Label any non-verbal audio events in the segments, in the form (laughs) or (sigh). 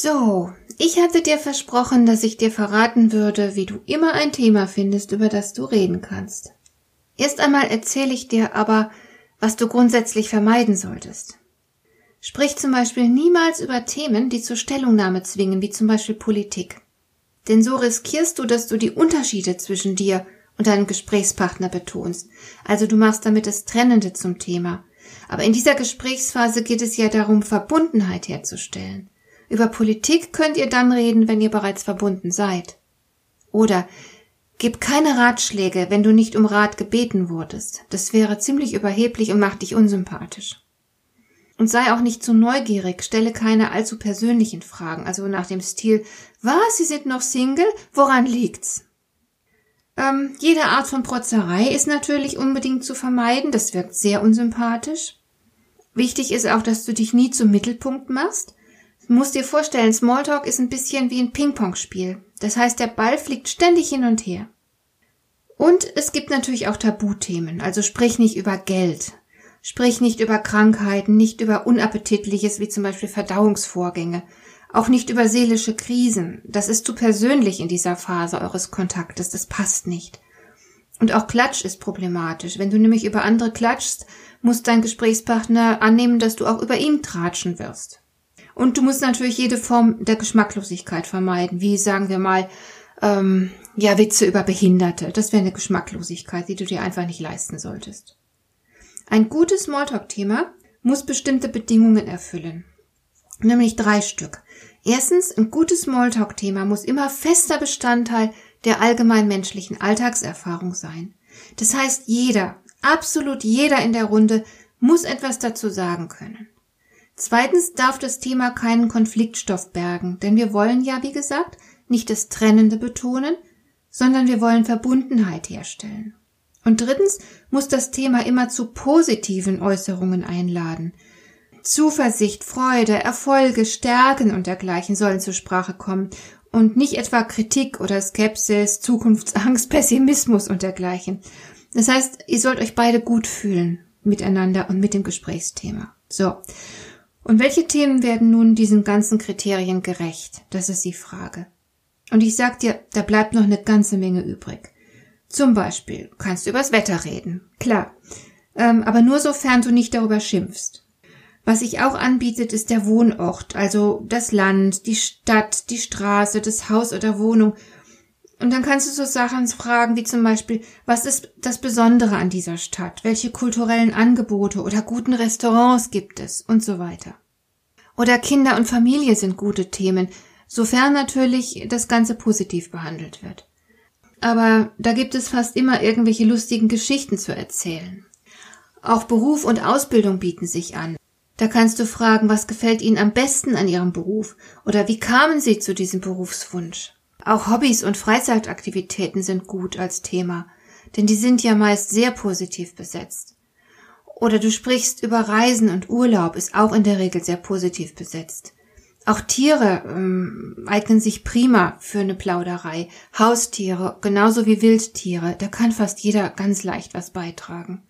So, ich hatte dir versprochen, dass ich dir verraten würde, wie du immer ein Thema findest, über das du reden kannst. Erst einmal erzähle ich dir aber, was du grundsätzlich vermeiden solltest. Sprich zum Beispiel niemals über Themen, die zur Stellungnahme zwingen, wie zum Beispiel Politik. Denn so riskierst du, dass du die Unterschiede zwischen dir und deinem Gesprächspartner betonst. Also du machst damit das Trennende zum Thema. Aber in dieser Gesprächsphase geht es ja darum, Verbundenheit herzustellen. Über Politik könnt ihr dann reden, wenn ihr bereits verbunden seid. Oder gib keine Ratschläge, wenn du nicht um Rat gebeten wurdest. Das wäre ziemlich überheblich und macht dich unsympathisch. Und sei auch nicht zu neugierig, stelle keine allzu persönlichen Fragen, also nach dem Stil, was, Sie sind noch Single? Woran liegt's? Ähm, jede Art von Protzerei ist natürlich unbedingt zu vermeiden, das wirkt sehr unsympathisch. Wichtig ist auch, dass du dich nie zum Mittelpunkt machst. Musst dir vorstellen, Smalltalk ist ein bisschen wie ein Ping-Pong-Spiel. Das heißt, der Ball fliegt ständig hin und her. Und es gibt natürlich auch Tabuthemen, also sprich nicht über Geld. Sprich nicht über Krankheiten, nicht über Unappetitliches wie zum Beispiel Verdauungsvorgänge, auch nicht über seelische Krisen. Das ist zu persönlich in dieser Phase eures Kontaktes, das passt nicht. Und auch Klatsch ist problematisch. Wenn du nämlich über andere klatschst, muss dein Gesprächspartner annehmen, dass du auch über ihn tratschen wirst. Und du musst natürlich jede Form der Geschmacklosigkeit vermeiden, wie sagen wir mal, ähm, ja, Witze über Behinderte. Das wäre eine Geschmacklosigkeit, die du dir einfach nicht leisten solltest. Ein gutes Smalltalk-Thema muss bestimmte Bedingungen erfüllen. Nämlich drei Stück. Erstens, ein gutes Smalltalk-Thema muss immer fester Bestandteil der allgemein menschlichen Alltagserfahrung sein. Das heißt, jeder, absolut jeder in der Runde muss etwas dazu sagen können. Zweitens darf das Thema keinen Konfliktstoff bergen, denn wir wollen ja, wie gesagt, nicht das Trennende betonen, sondern wir wollen Verbundenheit herstellen. Und drittens muss das Thema immer zu positiven Äußerungen einladen. Zuversicht, Freude, Erfolge, Stärken und dergleichen sollen zur Sprache kommen und nicht etwa Kritik oder Skepsis, Zukunftsangst, (laughs) Pessimismus und dergleichen. Das heißt, ihr sollt euch beide gut fühlen miteinander und mit dem Gesprächsthema. So. Und welche Themen werden nun diesen ganzen Kriterien gerecht? Das ist die Frage. Und ich sag dir, da bleibt noch eine ganze Menge übrig. Zum Beispiel kannst du übers Wetter reden. Klar. Ähm, aber nur sofern du nicht darüber schimpfst. Was sich auch anbietet, ist der Wohnort, also das Land, die Stadt, die Straße, das Haus oder Wohnung. Und dann kannst du so Sachen fragen wie zum Beispiel, was ist das Besondere an dieser Stadt? Welche kulturellen Angebote oder guten Restaurants gibt es? Und so weiter. Oder Kinder und Familie sind gute Themen, sofern natürlich das Ganze positiv behandelt wird. Aber da gibt es fast immer irgendwelche lustigen Geschichten zu erzählen. Auch Beruf und Ausbildung bieten sich an. Da kannst du fragen, was gefällt Ihnen am besten an Ihrem Beruf oder wie kamen Sie zu diesem Berufswunsch? Auch Hobbys und Freizeitaktivitäten sind gut als Thema, denn die sind ja meist sehr positiv besetzt. Oder du sprichst über Reisen und Urlaub, ist auch in der Regel sehr positiv besetzt. Auch Tiere ähm, eignen sich prima für eine Plauderei. Haustiere, genauso wie Wildtiere, da kann fast jeder ganz leicht was beitragen.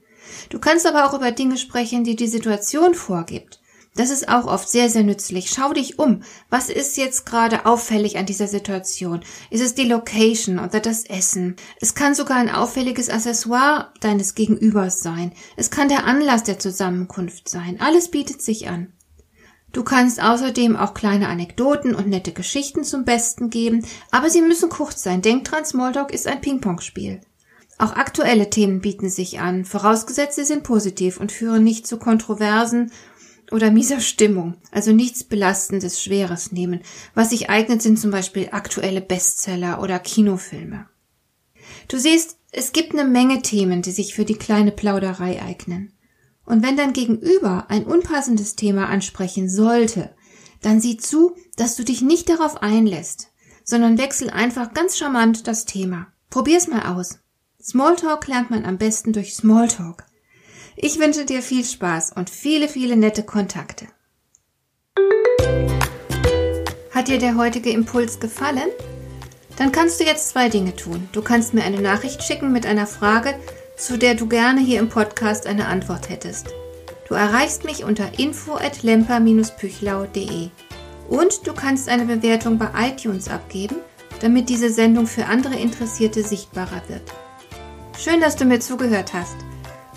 Du kannst aber auch über Dinge sprechen, die die Situation vorgibt. Das ist auch oft sehr, sehr nützlich. Schau dich um. Was ist jetzt gerade auffällig an dieser Situation? Ist es die Location oder das Essen? Es kann sogar ein auffälliges Accessoire deines Gegenübers sein. Es kann der Anlass der Zusammenkunft sein. Alles bietet sich an. Du kannst außerdem auch kleine Anekdoten und nette Geschichten zum Besten geben, aber sie müssen kurz sein. Denk dran, Smalltalk ist ein Ping-Pong-Spiel. Auch aktuelle Themen bieten sich an, vorausgesetzt sie sind positiv und führen nicht zu Kontroversen oder mieser Stimmung, also nichts Belastendes, Schweres nehmen. Was sich eignet, sind zum Beispiel aktuelle Bestseller oder Kinofilme. Du siehst, es gibt eine Menge Themen, die sich für die kleine Plauderei eignen. Und wenn dein Gegenüber ein unpassendes Thema ansprechen sollte, dann sieh zu, dass du dich nicht darauf einlässt, sondern wechsel einfach ganz charmant das Thema. Probier's mal aus. Smalltalk lernt man am besten durch Smalltalk. Ich wünsche dir viel Spaß und viele, viele nette Kontakte. Hat dir der heutige Impuls gefallen? Dann kannst du jetzt zwei Dinge tun. Du kannst mir eine Nachricht schicken mit einer Frage, zu der du gerne hier im Podcast eine Antwort hättest. Du erreichst mich unter info at lemper-püchlau.de. Und du kannst eine Bewertung bei iTunes abgeben, damit diese Sendung für andere Interessierte sichtbarer wird. Schön, dass du mir zugehört hast.